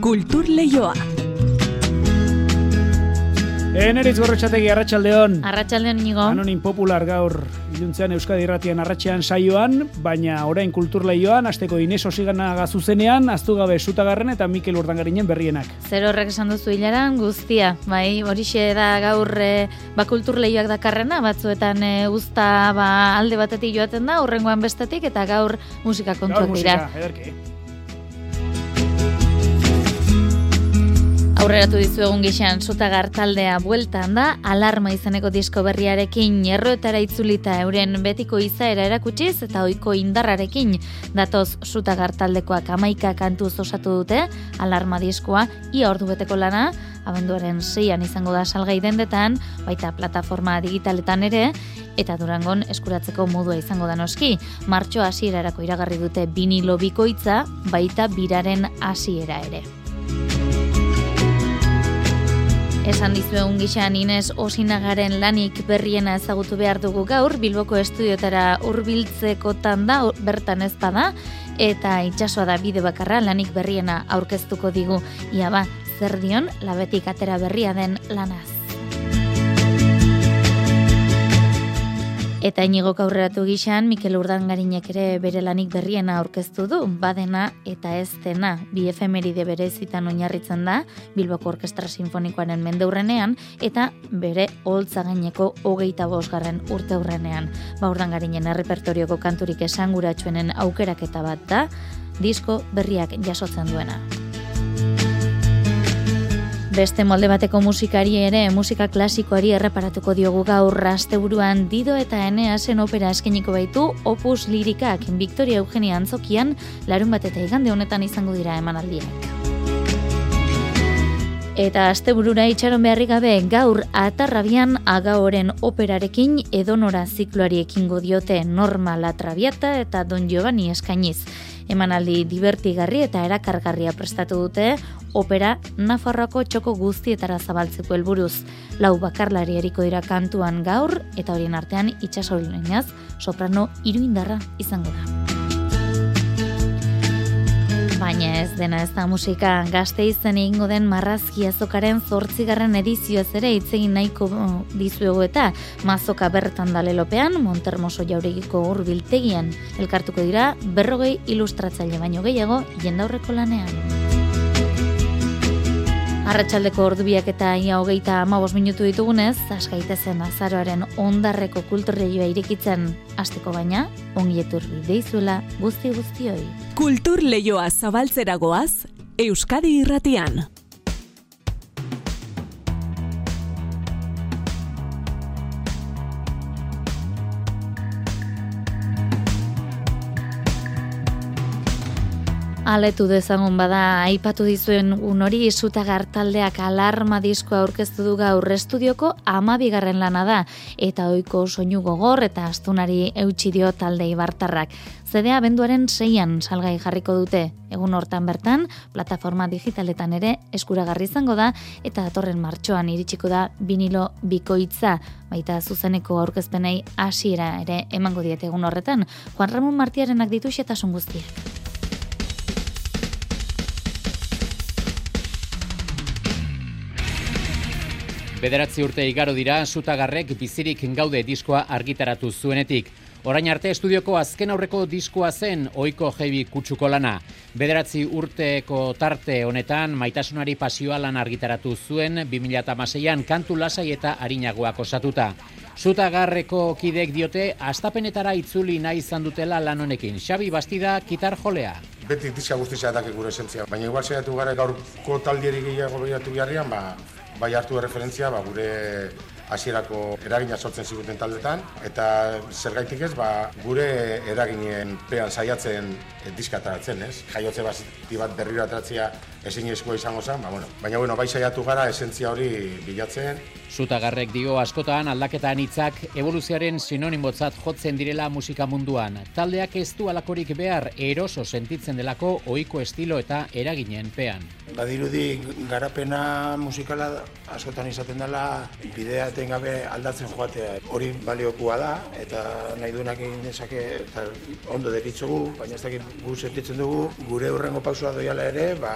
Kultur Leioa. Eneritz gorrotxategi arratsaldeon. Arratxaldeon nigo. Anonin popular gaur iluntzean Euskadi Irratian arratxean saioan, baina orain kultur leioan, asteko Ines Osigana gazuzenean, aztu gabe sutagarren eta Mikel Urdangarinen berrienak. Zer horrek esan duzu hilaran guztia, bai, horixe da gaur e, ba kultur leioak dakarrena, batzuetan e, usta ba, alde batetik joaten da, urrengoan bestetik, eta gaur musika kontuak dira. Gaur musika, ederki. Aurreratu dizu egun gixan, Sutagar taldea bueltan da, alarma izeneko disko berriarekin erroetara itzulita euren betiko izaera erakutsiz eta ohiko indarrarekin datoz Sutagar taldekoak amaika kantu osatu dute, alarma diskoa, ia ordu beteko lana, abenduaren zeian izango da salgai dendetan, baita plataforma digitaletan ere, eta durangon eskuratzeko modua izango da noski. Martxo hasierarako iragarri dute vinilo bikoitza, baita biraren hasiera ere. Esan dizuegun gixan Ines Osinagaren lanik berriena ezagutu behar dugu gaur, Bilboko estudiotara hurbiltzekotan da, bertan ez bada, eta itsasoa da bide bakarra lanik berriena aurkeztuko digu. Ia ba, zer dion, labetik atera berria den lanaz. Eta inigo aurreratu gixan, Mikel Urdangarinek ere bere lanik berriena aurkeztu du, badena eta ez dena, bi efemeride berezitan oinarritzen da, Bilboko Orkestra Sinfonikoaren mendeurrenean, eta bere holtza gaineko hogeita bosgarren urte urrenean. Ba Urdangarinen errepertorioko kanturik esanguratsuenen aukeraketa bat da, disko berriak jasotzen duena. Beste molde bateko musikari ere, musika klasikoari erreparatuko diogu gaur asteburuan Dido eta Eneasen opera eskeniko baitu Opus Lirikak Victoria Eugenia Antzokian larun bat eta igande honetan izango dira emanaldiak. Eta asteburura itxaron beharri gabe gaur atarrabian agaoren operarekin edonora zikloari ekingo diote Norma La Traviata eta Don Giovanni eskainiz. Emanaldi divertigarri eta erakargarria prestatu dute opera Nafarroako txoko guztietara zabaltzeko helburuz. Lau bakarlari eriko dira kantuan gaur eta horien artean itxasolinaz soprano iruindarra izango da. Baina ez dena ez da musika gazte izen egingo den marrazki azokaren zortzigarren edizioez ere itzegin nahiko dizuegu eta mazoka bertan dalelopean, Montermoso jauregiko urbiltegian elkartuko dira berrogei ilustratzaile baino gehiago jendaurreko lanean. Arratxaldeko ordubiak eta ia hogeita amabos minutu ditugunez, askaitezen azaroaren ondarreko kulturreioa irekitzen hasteko baina, ongietur bideizuela guzti guztioi. Kultur Leioa zabaltzeragoaz, Euskadi Irratian. Aletu dezagun bada, aipatu dizuen un hori sutagar taldeak alarma diskoa aurkeztu du gaur estudioko amabigarren lana da, eta ohiko soinu gogor eta astunari eutxi dio talde ibartarrak. Zedea benduaren seian salgai jarriko dute, egun hortan bertan, plataforma digitaletan ere eskuragarri izango da, eta datorren martxoan iritsiko da vinilo bikoitza, baita zuzeneko aurkezpenei hasiera ere emango diete egun horretan, Juan Ramon Martiarenak ditu xetasun guztiak. Bederatzi urte igaro dira, sutagarrek bizirik gaude diskoa argitaratu zuenetik. Orain arte estudioko azken aurreko diskoa zen oiko jebi kutsuko lana. Bederatzi urteko tarte honetan maitasunari pasioa lan argitaratu zuen 2006an kantu lasai eta harinagoak osatuta. Sutagarreko kidek diote astapenetara itzuli nahi izan dutela lan honekin. Xabi Bastida, kitar jolea. Beti diska guztizia dake gure esentzia, baina igual saiatu gara gaurko taldieri gehiago behiratu jarrian, ba, bai hartu referentzia ba, gure hasierako eragina sortzen ziguten taldetan eta zergaitik ez ba, gure eraginen pean saiatzen e, diska ataratzen, ez? Jaiotze basti bat berriro ataratzea ezin izango zen, ba, bueno. baina bueno, bai saiatu gara esentzia hori bilatzen Zutagarrek dio askotan aldaketa hitzak evoluzioaren sinonimotzat jotzen direla musika munduan. Taldeak ez du alakorik behar eroso sentitzen delako ohiko estilo eta eraginen pean. Badirudi garapena musikala askotan izaten dela bidea etengabe aldatzen joatea. Hori baliokua da eta nahi duenak egin dezake eta ondo deritzugu, baina ez dakit gu sentitzen dugu gure hurrengo pausua doiala ere, ba,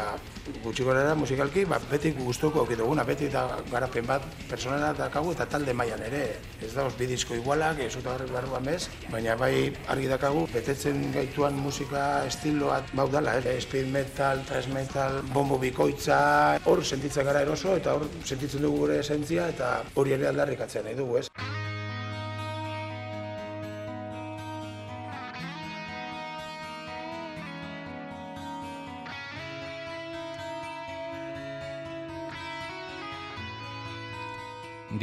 gutxi gora musikalki, ba, beti gustuko auki duguna, beti da garapen bat personala dakagu eta talde mailan ere. Ez da, os bidizko igualak, ez uta barru amez, baina bai argi dakagu, betetzen gaituan musika estiloa baudala, eh? speed metal, thrash metal, bombo bikoitza, hor sentitzen gara eroso eta hor sentitzen dugu gure esentzia eta hori ere aldarrikatzen nahi dugu, ez?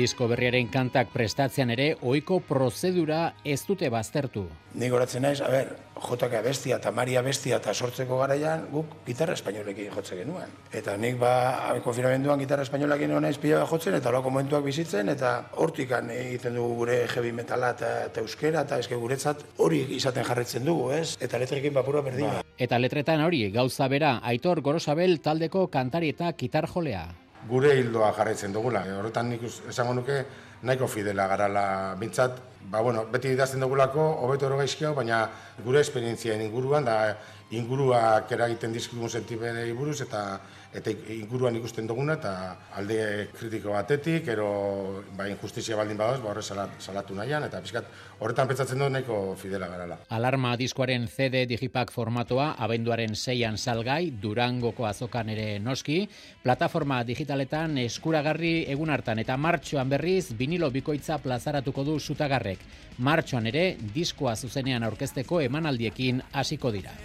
Disko berriaren kantak prestatzean ere ohiko prozedura ez dute baztertu. Ni goratzen naiz, a ber, jotaka bestia eta Maria bestia eta sortzeko garaian guk gitarra espainolekin jotzen genuen. Eta nik ba konfinamenduan gitarra espainolekin naiz pila jotzen eta holako momentuak bizitzen eta hortikan egiten dugu gure heavy metala eta, eta euskera eta eske guretzat hori izaten jarretzen dugu, ez? Eta letrekin bapura berdina. Ba. Eta letretan hori gauza bera Aitor Gorosabel taldeko kantari eta gitarjolea gure hildoa jarraitzen dugula. E, horretan nik esango nuke nahiko fidela garala bintzat, ba, bueno, beti idazten dugulako, hobeto ero gaizkia, baina gure esperientzia inguruan, da inguruak eragiten dizkigun sentimenei buruz, eta eta inguruan ikusten duguna eta alde kritiko batetik, ero ba, injustizia baldin badoz, ba, horre salatu nahian, eta pizkat horretan pentsatzen dut nahiko fidela garala. Alarma diskoaren CD Digipak formatoa, abenduaren seian salgai, durangoko azokan ere noski, plataforma digitaletan eskuragarri egun hartan, eta martxoan berriz, vinilo bikoitza plazaratuko du sutagarrek. Martxoan ere, diskoa zuzenean aurkezteko emanaldiekin hasiko dira.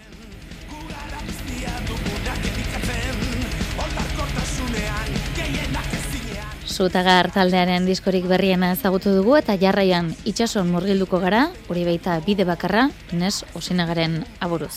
Zutagar taldearen diskorik berriena ezagutu dugu eta jarraian itxason murgilduko gara, hori baita bide bakarra, nes osinagaren aburuz.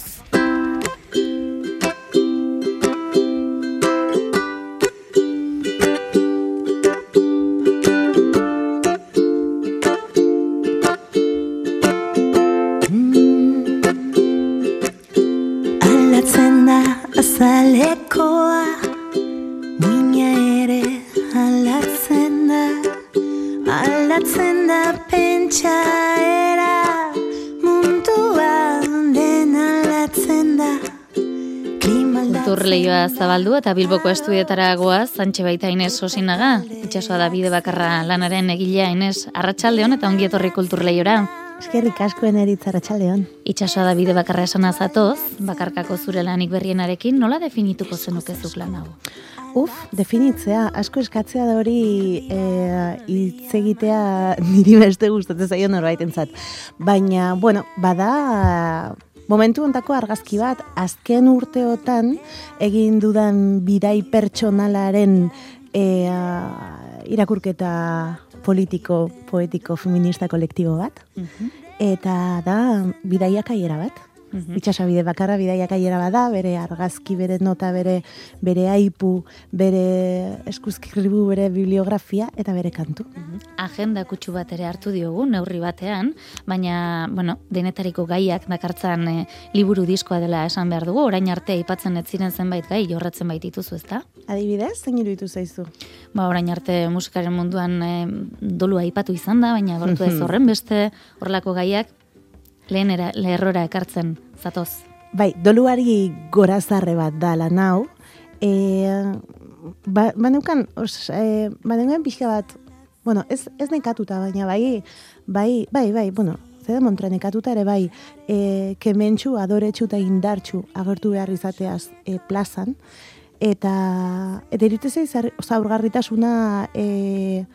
Zabaldu eta Bilboko estudietara goaz, zantxe baita Inez Osinaga, itxasoa da bide bakarra lanaren egilea Inez, arratsalde eta ongi etorri kulturleiora. Eskerrik askoen eritz arratsalde hon. Itxasoa da bide bakarra esan azatoz, bakarkako zure lanik berrienarekin, nola definituko zenukezuk lan hau? Uf, definitzea, asko eskatzea da hori e, egitea niri beste gustatzen zaio norbaitentzat. Baina, bueno, bada Momentu ontako argazki bat, azken urteotan egin dudan bidai pertsonalaren e, irakurketa politiko, poetiko, feminista kolektibo bat. Mhm. Eta da, bidaiak aiera bat. -hmm. Itxasabide bakarra bidaiak aiera bada, bere argazki, bere nota, bere bere aipu, bere eskuzkirribu, bere bibliografia eta bere kantu. Mm Agenda kutsu bat ere hartu diogu, neurri batean, baina, bueno, denetariko gaiak dakartzan e, liburu diskoa dela esan behar dugu, orain arte aipatzen ez ziren zenbait gai, jorratzen baitituzu ezta? Adibidez, zein iruditu zaizu? Ba, orain arte musikaren munduan e, dolu aipatu izan da, baina gortu ez horren beste horrelako gaiak lehen era, leherrora ekartzen zatoz. Bai, doluari gorazarre bat da lan hau. E, ba, ba neukan, os, e, ba pixka bat, bueno, ez, ez nekatuta, baina bai, bai, bai, bai, bueno, zede montra nekatuta ere bai, e, kementxu, adoretxu eta indartxu agertu behar izateaz e, plazan, eta, eta iritezei zaurgarritasuna e,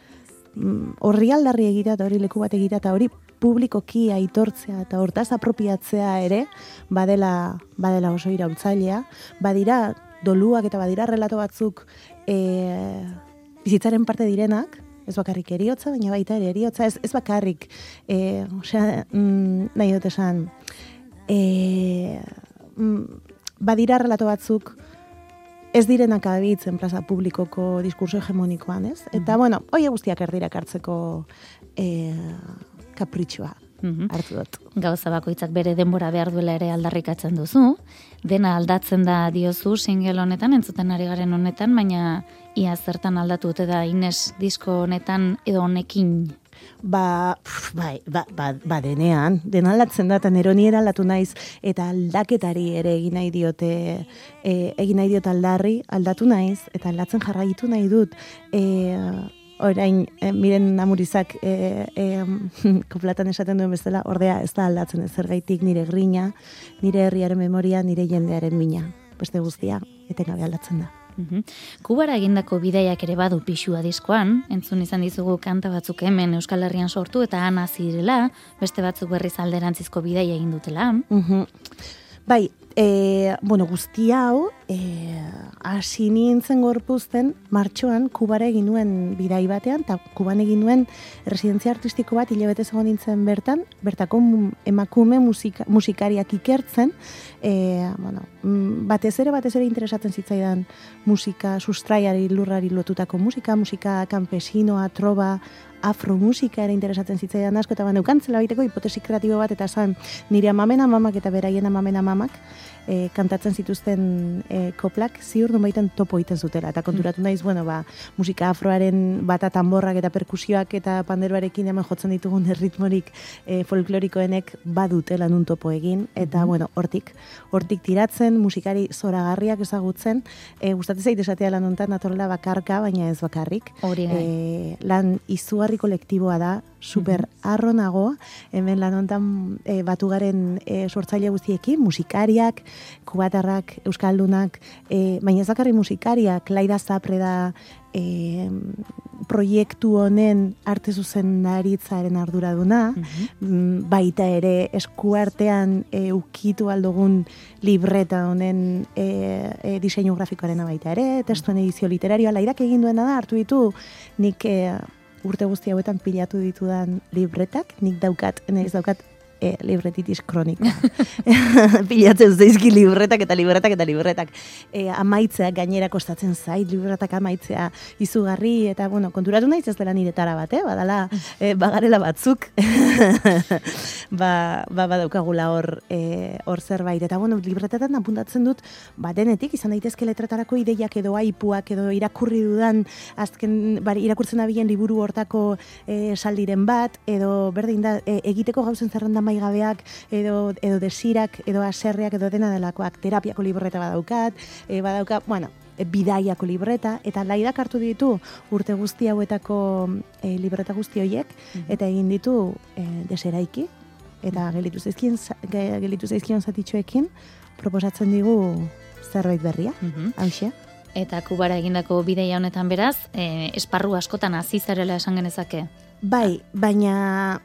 mm, horri aldarri egitea eta hori leku bat egitea eta hori publikoki aitortzea eta hortaz apropiatzea ere badela, badela oso irautzailea. Badira doluak eta badira relato batzuk e, bizitzaren parte direnak, ez bakarrik eriotza, baina baita ere eriotza, ez, ez bakarrik, e, osea, mm, nahi dut esan, e, mm, badira relato batzuk ez direnak abitzen plaza publikoko diskurso hegemonikoan, ez? Eta, mm -hmm. bueno, hoi guztiak erdirak hartzeko e, kapritxua mhm. hartu dut. Gauza bakoitzak bere denbora behar duela ere aldarrikatzen duzu. Dena aldatzen da diozu single honetan, entzuten ari garen honetan, baina ia zertan aldatu dute da Ines disko honetan edo honekin Ba, pff, bai, ba, ba, ba denean, den aldatzen da, eta nero nire aldatu naiz, eta aldaketari ere egin nahi diote, e, egin nahi diot aldarri, aldatu naiz, eta aldatzen jarraitu nahi dut, e, orain, e, miren amurizak e, e, koplatan esaten duen bezala, ordea ez da aldatzen ez zergaitik nire grina, nire herriaren memoria, nire jendearen mina, beste guztia, etengabe aldatzen da. Mhm. Kubara egindako bidaiak ere badu pixua diskoan, entzun izan dizugu kanta batzuk hemen Euskal Herrian sortu eta ana zirela, beste batzuk berriz alderantzizko bidaia egin dutela. Mhm. Bai, e, bueno, guzti hau, e, hasi nintzen gorpuzten, martxoan, kubara egin nuen bidai batean, eta kuban egin nuen residentzia artistiko bat, hilabete zegoen nintzen bertan, bertako emakume musika, musikariak ikertzen, e, bueno, mm, batez ere, batez ere interesatzen zitzaidan musika, sustraiari, lurrari lotutako musika, musika campesinoa, troba, afromusika ere interesatzen zitzaidan asko, eta baneukan baiteko hipotesi kreatibo bat, eta zan nire amamen amamak eta beraien amamen amamak, e, kantatzen zituzten e, koplak ziur baiten topo egiten zutela. Eta konturatu naiz, bueno, ba, musika afroaren bata tamborrak eta perkusioak eta panderoarekin hemen jotzen ditugun erritmorik e, folklorikoenek badutela nun topo egin. Eta, bueno, hortik, hortik tiratzen, musikari zoragarriak ezagutzen, e, gustatzen zait esatea lan ontan natorela bakarka, baina ez bakarrik. Hori. E, lan izugarri kolektiboa da, super arro nago, hemen lan hontan e, batugaren e, sortzaile guztiekin, musikariak, kubatarrak, euskaldunak, e, baina ez bakarri musikariak, laida zapre da e, proiektu honen arte zuzendaritzaren arduraduna, mm baita ere eskuartean e, ukitu aldugun libreta honen e, e, diseinu grafikoaren baita ere, testuen edizio literarioa, laidak egin duena da, hartu ditu, nik e, urte guzti hauetan pilatu ditudan libretak, nik daukat, naiz daukat e, libretitis kroniko. Pilatzen zaizki libretak eta libretak eta libretak. E, amaitzea gainera kostatzen zait, libretak amaitzea izugarri, eta bueno, konturatu naiz ez dela niretara bat, eh? badala, e, bagarela batzuk, ba, ba, badaukagula hor, e, hor zerbait. Eta bueno, libretetan apuntatzen dut, ba, denetik, izan daitezke letretarako ideiak edo aipuak edo irakurri dudan, azken, bari, irakurtzen dabilen liburu hortako e, saldiren bat, edo berdin da, e, egiteko gauzen zerrenda maigabeak, edo, edo desirak, edo aserreak, edo dena delakoak, terapiako libreta badaukat, e, badaukat, bueno, bidaiako libreta, eta laidak hartu ditu urte guzti hauetako e, libreta guzti horiek, eta egin ditu e, deseraiki, eta gelitu zaizkien, ge- gelitu zaizkion zatitxoekin, proposatzen digu zerbait berria, Mhm. hauxe. Eta kubara egindako bideia honetan beraz, e, esparru askotan hasi zarela esan genezake. Bai, baina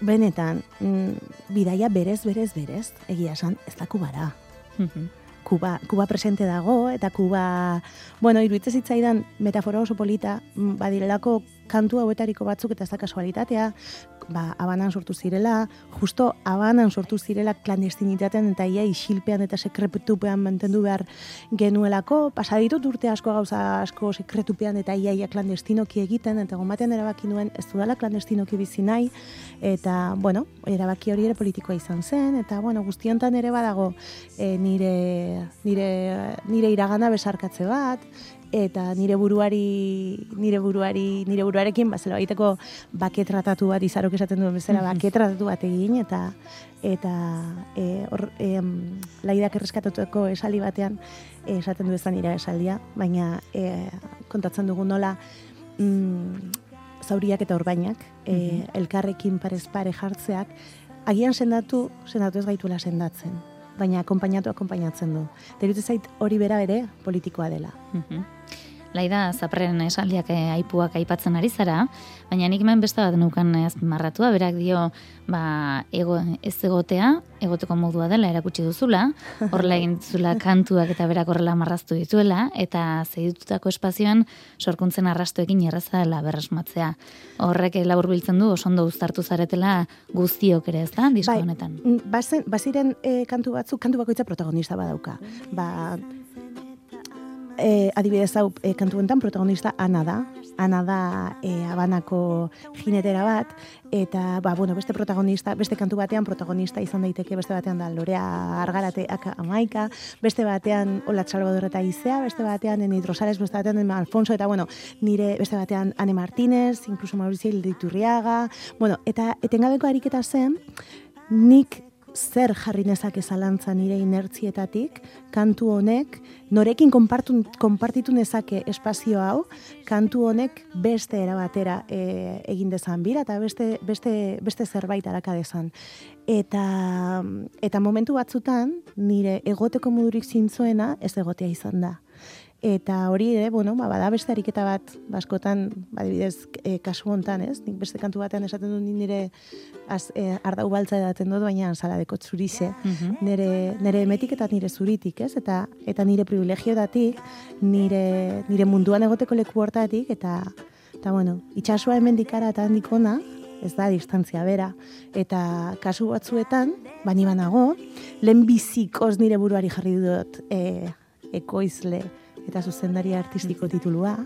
benetan, mm, bidaia berez, berez, berez, egia esan, ez da kubara. Mhm. Kuba, Kuba presente dago, eta Kuba, bueno, iruditzen zitzaidan metafora oso polita, mm, badirelako kantu hauetariko batzuk eta ez da kasualitatea, ba, abanan sortu zirela, justo abanan sortu zirela klandestinitatean eta ia isilpean eta sekretupean mantendu behar genuelako, pasaditut urte asko gauza asko sekretupean eta ia ia klandestinoki egiten, eta gomaten erabaki nuen ez dudala klandestinoki bizi nahi, eta, bueno, erabaki hori ere politikoa izan zen, eta, bueno, guztiontan ere badago e, nire, nire, nire iragana besarkatze bat, eta nire buruari nire buruari nire buruarekin bazela baiteko bake tratatu bat izarok esaten duen bezala bake tratatu bat egin eta eta e, hor em, laidak erreskatatuko esaldi batean e, esaten du ezan nire esaldia baina e, kontatzen dugu nola mm, zauriak eta orbainak e, elkarrekin parez pare jartzeak agian sendatu sendatu ez gaituela sendatzen baina akonpainatu akonpainatzen du. Derutu zait hori bera ere politikoa dela. Mhm. Laida, zapren esaldiak eh, aipuak aipatzen ari zara, baina nik hemen beste bat nukan azpimarratua, berak dio, ba, ego, ez egotea, egoteko modua dela erakutsi duzula, horrela egin duzula kantuak eta berak horrela marraztu dituela, eta zeidututako espazioan sorkuntzen arrastoekin erraza dela berresmatzea. Horrek labur biltzen du, oso ondo uztartu zaretela guztiok ere, ez da, disko Bai. honetan. Bazen, baziren e, kantu batzuk, kantu bakoitza protagonista badauka. Ba, e, adibidez hau, e, kantu honetan protagonista Ana da. ana da e, abanako jinetera bat, eta, ba, bueno, beste protagonista, beste kantu batean protagonista izan daiteke, beste batean da Lorea Argarateak amaika, beste batean Ola Salvador eta Izea, beste batean en Hidrosales, beste batean Alfonso, eta, bueno, nire beste batean Ane Martínez, incluso Mauricio Ilditurriaga, bueno, eta etengabeko ariketa zen, nik zer jarri nezake zalantza nire inertzietatik, kantu honek, norekin konpartu, konpartitu nezake espazio hau, kantu honek beste erabatera e, egin dezan bira, eta beste, beste, beste zerbait araka dezan. Eta, eta momentu batzutan, nire egoteko modurik zintzoena ez egotea izan da. Eta hori ere, bueno, ba, bada beste ariketa bat, baskotan, badibidez, e, kasu hontan, ez? Nik beste kantu batean esaten du nire az, e, ardau baltza edaten dut, baina saladeko zurize, mm nire, nire emetik eta nire zuritik, ez? Eta, eta nire privilegioetatik, nire, nire munduan egoteko leku hortatik, eta, eta bueno, itxasua hemen dikara eta handikona, ez da distantzia bera. Eta kasu batzuetan, bani banago, lehen bizikoz nire buruari jarri dut e, ekoizle, eta zuzendari artistiko titulua.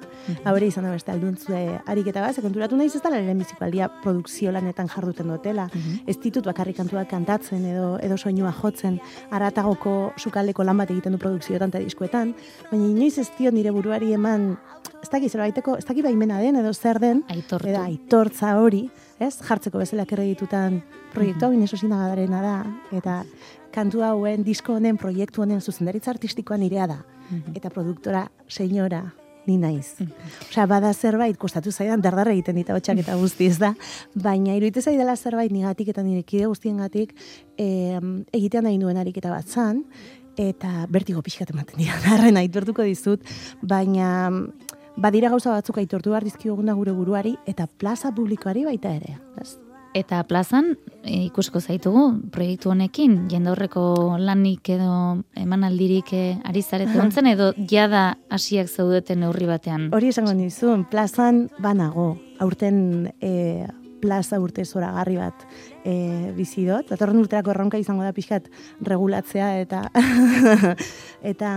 Habere izan da beste alduntzue ariketa bat, konturatu naiz ez da lehen biziko aldia produkzio lanetan jarduten dutela. Ez ditut bakarrik kantuak kantatzen edo edo soinua jotzen, aratagoko sukaldeko lan bat egiten du produkzioetan eta diskoetan, baina inoiz ez dio nire buruari eman ez dakit zerbaiteko, ez dakit baimena den edo zer den, Aitortu. edo aitortza hori, ez? Jartzeko bezala kreditutan proiektu hau mm da, eta kantu hauen, disko honen, proiektu honen zuzendaritza artistikoa nirea da. Eta produktora, senyora, ni naiz. Osea, bada zerbait, kostatu zaidan, dardarra egiten dita hotxak eta guztiz da, baina iruditu zaidala zerbait nigatik eta nire kide guztiengatik e, egitean nahi nuen ariketa bat zan, eta bertigo pixkat ematen dira, darren aitortuko dizut, baina badira gauza batzuk aitortu behar dizkiguna gure buruari eta plaza publikoari baita ere. Ez? Eta plazan e, ikusko zaitugu proiektu honekin jendaurreko lanik edo emanaldirik e, ari zarete ontzen edo jada hasiak zaudeten neurri batean. Hori esango nizun, plazan banago, aurten e, plaza urte zoragarri bat e, bizi dut. Datorren urterako erronka izango da pixkat regulatzea eta eta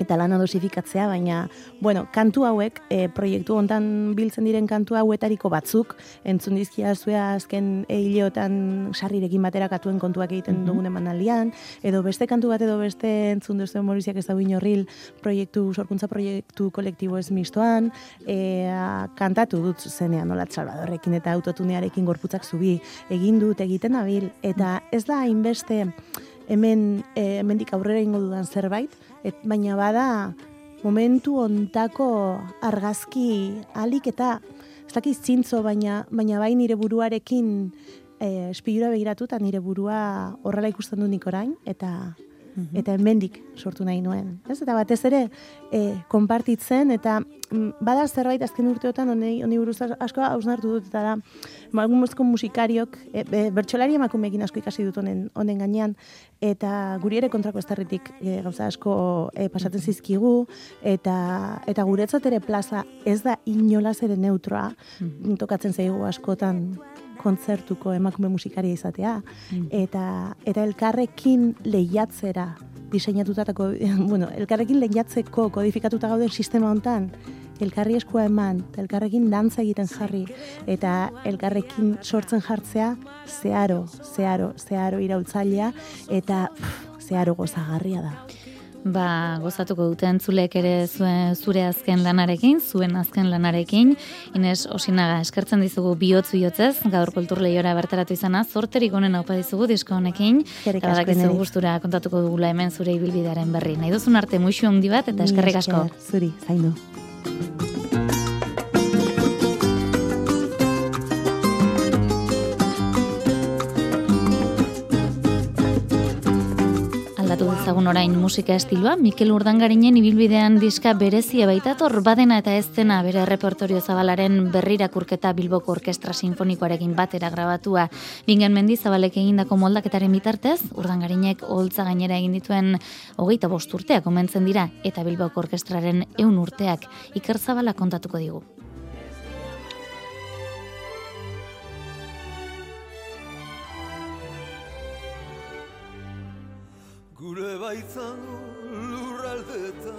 eta lana dosifikatzea, baina, bueno, kantu hauek, e, proiektu hontan biltzen diren kantu hauetariko batzuk, entzun dizkia zuea azken eileotan sarrirekin batera katuen kontuak egiten mm dugun emanaldian, edo beste kantu bat edo beste entzun duzu Moriziak ez da horril proiektu, sorkuntza proiektu kolektibo ez mistoan, e, kantatu dut zenean, nola Salvadorrekin eta autotunearekin gorputzak zubi, egin dut egiten abil, eta ez da hainbeste hemen e, hemendik aurrera ingo dudan zerbait, et, baina bada momentu ontako argazki alik eta ez dakit zintzo, baina, baina bai nire buruarekin e, espilura begiratu eta nire burua horrela ikusten du nik orain, eta eta hemendik sortu nahi nuen. Ez? Eta batez ere, e, konpartitzen, eta mm, bada zerbait azken urteotan, honi, honi buruz asko hausnartu dut, eta da, malgumozko musikariok, e, e, bertxolari emakumeekin asko ikasi dut honen, honen gainean, eta guri ere kontrako estarritik e, gauza asko e, pasatzen zizkigu, eta, eta guretzat ere plaza ez da inolaz ere neutroa, tokatzen zaigu askotan kontzertuko emakume musikaria izatea. Eta eta elkarrekin lehiatzera diseinatutako bueno, elkarrekin lehiatzeko kodifikatuta gauden sistema hontan elkarri eskua eman, eta elkarrekin dantza egiten jarri, eta elkarrekin sortzen jartzea, zeharo, zeharo, zeharo iraultzailea, eta pff, zeharo gozagarria da. Ba, gozatuko dute entzulek ere zuen, zure azken lanarekin, zuen azken lanarekin. Inez, osinaga, eskertzen dizugu bihotzu jotzez, gaur kultur lehiora bertaratu izana, zorterik honen haupa dizugu disko honekin. Eta asko, gustura kontatuko dugula hemen zure ibilbidearen berri. Nahi duzun arte muixu handi bat eta eskerrik asko. Mila esker, Zuri, Aldatu dezagun orain musika estiloa, Mikel Urdangarinen ibilbidean diska berezia baitator badena eta ez dena bere repertorio zabalaren berrirakurketa Bilboko Orkestra Sinfonikoarekin batera grabatua. Bingen mendi zabalek egindako moldaketaren bitartez, Urdangarinek holtza gainera egin dituen hogeita bost urteak omentzen dira eta Bilboko Orkestraren eun urteak Iker Zabala kontatuko digu. Gure baitzan lurraldetan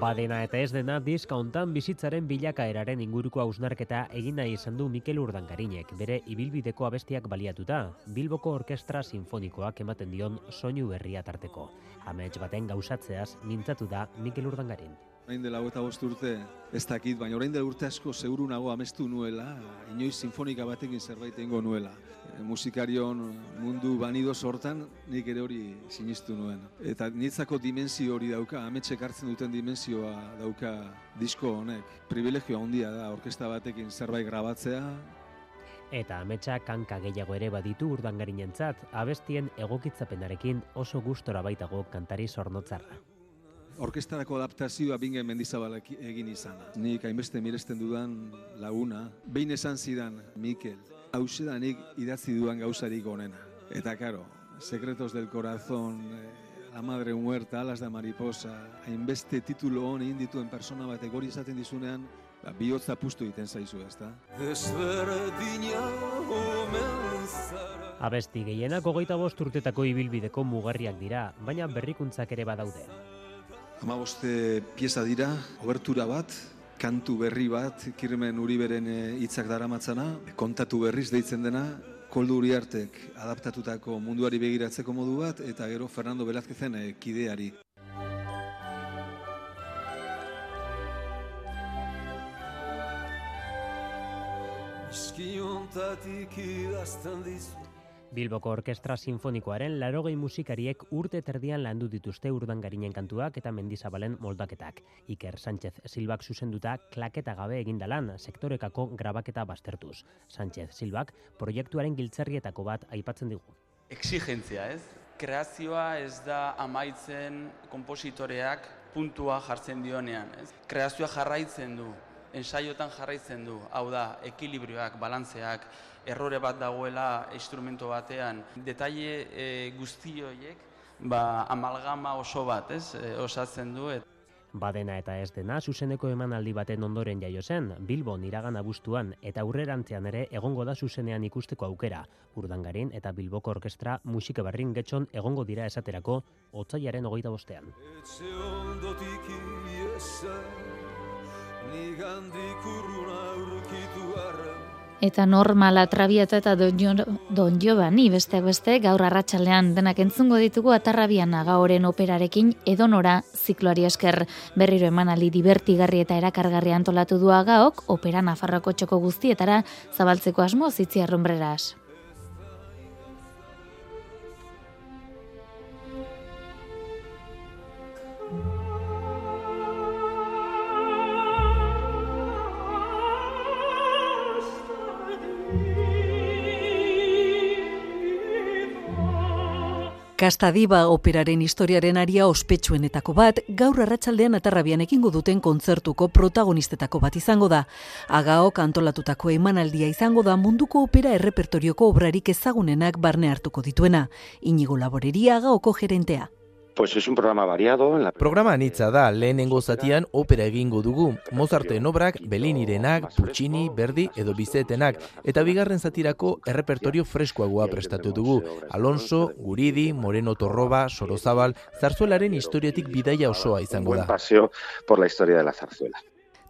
Badena eta ez dena diska hontan bizitzaren bilakaeraren inguruko hausnarketa egin nahi izan du Mikel Urdangarinek, bere ibilbideko abestiak baliatuta, Bilboko Orkestra Sinfonikoak ematen dion soinu berria tarteko. Amets baten gauzatzeaz mintzatu da Mikel Urdangarin. Orain dela eta bost urte ez dakit, baina orain dela urte asko seguru nago amestu nuela, inoiz sinfonika batekin zerbait egingo nuela. E, musikarion mundu banido sortan nik ere hori sinistu nuen. Eta nitzako dimensio hori dauka, ametxek hartzen duten dimensioa dauka disko honek. Privilegioa handia da, orkesta batekin zerbait grabatzea, Eta ametsa kanka gehiago ere baditu urdangarinentzat, abestien egokitzapenarekin oso gustora baitago kantari sornotzarra orkestarako adaptazioa bingen mendizabalak egin izan. Nik hainbeste miresten dudan laguna, behin esan zidan Mikel, hause da nik idatzi dudan gauzarik onena. Eta karo, Secretos del Corazón, eh, La Madre Muerta, Alas da Mariposa, hainbeste titulo hon egin dituen persona batek hori izaten dizunean, ba, bihotza pustu egiten zaizu, ezta? Abesti gehienak hogeita bost urtetako ibilbideko mugarriak dira, baina berrikuntzak ere badaude. Amaboste pieza dira, obertura bat, kantu berri bat, kirmen uriberen eh, hitzak dara matzana, kontatu berriz deitzen dena, koldu uriartek adaptatutako munduari begiratzeko modu bat, eta gero Fernando Velazquezen e, kideari. Iskiontatik idazten dizu Bilboko Orkestra Sinfonikoaren larogei musikariek urte terdian landu dituzte urdangarinen kantuak eta mendizabalen moldaketak. Iker Sánchez Silbak zuzenduta klaketa gabe egindalan sektorekako grabaketa bastertuz. Sánchez Silbak proiektuaren giltzerrietako bat aipatzen digu. Exigentzia, ez? Kreazioa ez da amaitzen kompositoreak puntua jartzen dionean, ez? Kreazioa jarraitzen du, ensaiotan jarraitzen du, hau da, ekilibrioak, balantzeak, errore bat dagoela instrumento batean, detaile e, guzti horiek, ba, amalgama oso bat, ez, e, osatzen du. Et. Badena eta ez dena, zuzeneko emanaldi baten ondoren jaio zen, Bilbon iragan abuztuan eta aurrerantzean ere egongo da zuzenean ikusteko aukera. Urdangarin eta Bilboko Orkestra musika barrin getxon egongo dira esaterako, otzaiaren ogeita bostean. Etxe ondotik urkitu Eta normala trabiata eta don Giovanni beste beste gaur arratsalean denak entzungo ditugu atarrabian agaoren operarekin edonora zikloari esker. Berriro emanali divertigarri eta erakargarri antolatu du agaok opera Nafarroko txoko guztietara zabaltzeko asmo zitzi Kastadiba operaren historiaren aria ospetsuenetako bat, gaur arratsaldean atarrabian ekingo duten kontzertuko protagonistetako bat izango da. Agaok antolatutako emanaldia izango da munduko opera errepertorioko obrarik ezagunenak barne hartuko dituena. Inigo laboreria agaoko gerentea. Pues es un programa variado. En la... Programa anitza da, lehenengo zatian opera egingo dugu. Mozarten obrak, Belinirenak, Puccini, Berdi edo Bizetenak, eta bigarren zatirako errepertorio freskoagoa prestatu dugu. Alonso, Guridi, Moreno Torroba, Sorozabal, Zarzuelaren historiatik bidaia osoa izango da. Un paseo por la historia de la zarzuela.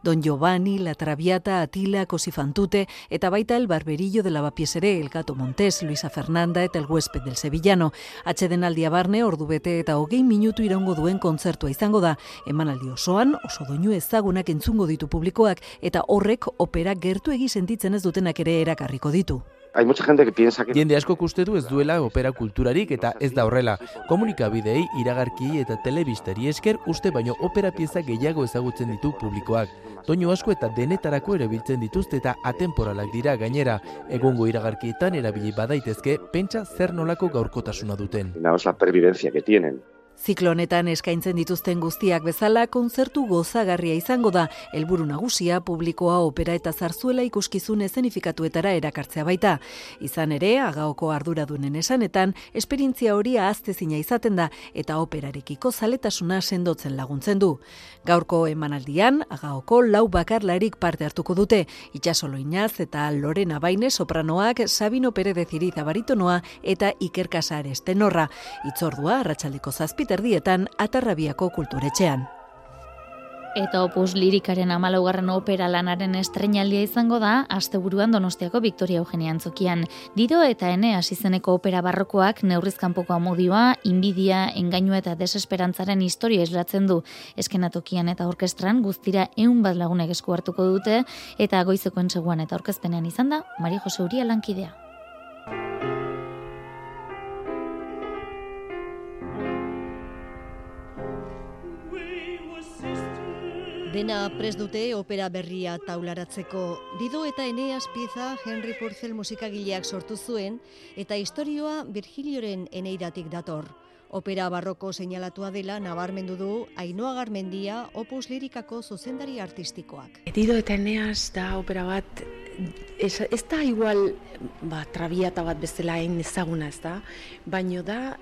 Don Giovanni, La Traviata, Atila, Cosifantute, eta baita el barberillo de lavapiesere, el gato Montes, Luisa Fernanda eta el huésped del Sevillano. Atxeden aldia barne, ordu bete eta hogei minutu iraungo duen kontzertua izango da. Emanaldi osoan, oso doinu ezagunak entzungo ditu publikoak, eta horrek opera gertu egi sentitzen ez dutenak ere erakarriko ditu. Hay mucha gente que piensa que Jende asko uste du ez duela opera kulturarik eta ez da horrela. Komunikabidei, iragarki eta telebistari esker uste baino opera pieza gehiago ezagutzen ditu publikoak. Toño asko eta denetarako erabiltzen dituzte eta atemporalak dira gainera. Egungo iragarkietan erabili badaitezke pentsa zer nolako gaurkotasuna duten. La pervivencia que tienen. Ziklonetan eskaintzen dituzten guztiak bezala kontzertu gozagarria izango da, helburu nagusia publikoa opera eta zarzuela ikuskizun ezenifikatuetara erakartzea baita. Izan ere, agaoko arduradunen esanetan, esperientzia hori ahaztezina izaten da eta operarekiko zaletasuna sendotzen laguntzen du. Gaurko emanaldian, agaoko lau bakarlarik parte hartuko dute, itxasolo inaz eta Lorena Baine sopranoak, Sabino Pere de baritonoa eta Iker Casares tenorra. Itzordua, arratsaldeko zazpit erdietan atarrabiako kulturetxean. Eta opus lirikaren amalaugarren opera lanaren estrenaldia izango da, asteburuan donostiako Victoria Eugenia Antzokian. Dido eta ene izeneko opera barrokoak neurrizkanpoko amodioa, inbidia, engainua eta desesperantzaren historia islatzen du. Eskenatokian eta orkestran guztira eun bat lagunek esku hartuko dute, eta goizeko entseguan eta orkezpenean izan da, Mari Jose Uria lankidea. Dena pres dute opera berria taularatzeko. Dido eta Eneas pieza Henry Purcell musikagileak sortu zuen eta historioa Virgilioren eneiratik dator. Opera barroko seinalatua dela nabarmendu du Ainoa Garmendia opus lirikako zuzendari artistikoak. Dido eta Eneas da opera bat ez, ez da igual ba, trabiata bat bezala hain ezaguna ez da, baino da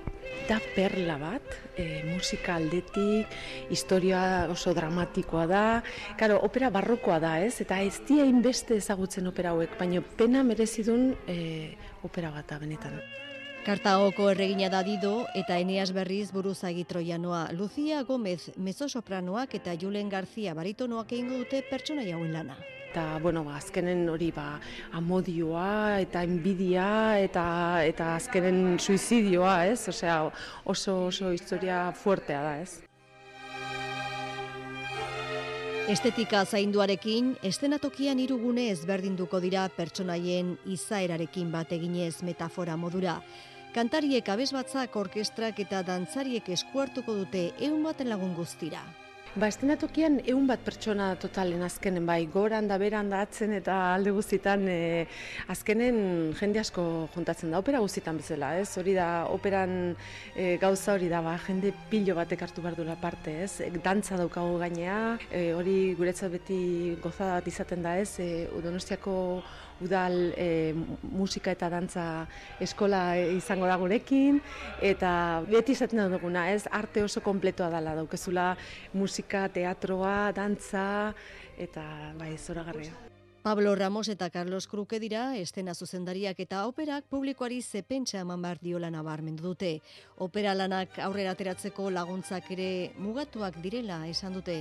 da perla bat, e, musika aldetik, historia oso dramatikoa da, Karo, opera barrokoa da, ez? Eta ez dia inbeste ezagutzen opera hauek, baina pena merezidun e, opera bat da benetan. Kartagoko erregina da dido eta Eneas Berriz buruzagi troianoa. Lucia Gomez mezzosopranoak eta Julen Garzia baritonoak egin dute pertsona jauen lana eta bueno, ba, azkenen hori ba, amodioa eta enbidia eta eta azkenen suizidioa, ez? Osea, oso oso historia fuertea da, ez? Estetika zainduarekin, estenatokian irugune ezberdinduko dira pertsonaien izaerarekin bat eginez metafora modura. Kantariek abesbatzak orkestrak eta dantzariek eskuartuko dute eun baten lagun guztira. Ba, estenatokian egun bat pertsona totalen azkenen, bai, goran da beran da atzen eta alde guztitan e, azkenen jende asko juntatzen da, opera guztitan bezala, ez? Hori da, operan e, gauza hori da, ba, jende pilo batek hartu behar duela parte, ez? E, dantza daukago gainea, e, hori guretzat beti gozadat izaten da, ez? E, Udonostiako udal e, musika eta dantza eskola izango da gurekin eta beti izaten duguna, ez? Arte oso konpletoa dela daukezula musika, teatroa, dantza eta bai, zoragarria. Pablo Ramos eta Carlos Kruke dira estena zuzendariak eta operak publikoari zepentsa eman behar diola nabarmendu dute. Opera lanak aurrera ateratzeko laguntzak ere mugatuak direla esan dute.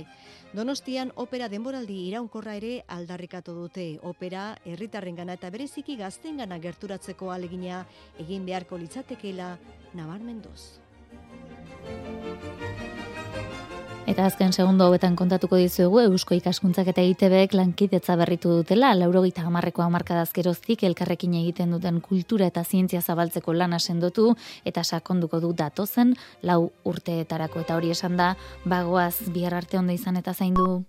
Donostian opera denboraldi iraunkorra ere aldarrikatu dute. Opera herritarren gana eta bereziki gazten gana gerturatzeko alegina egin beharko litzatekela nabarmenduz. Eta azken segundo hobetan kontatuko dizuegu Eusko ikaskuntzak eta ITBek lankidetza berritu dutela, laurogeita hamarreko hamarkadaz geroztik elkarrekin egiten duten kultura eta zientzia zabaltzeko lana sendotu eta sakonduko du datozen lau urteetarako eta hori esan da, bagoaz bihar arte onda izan eta zaindu.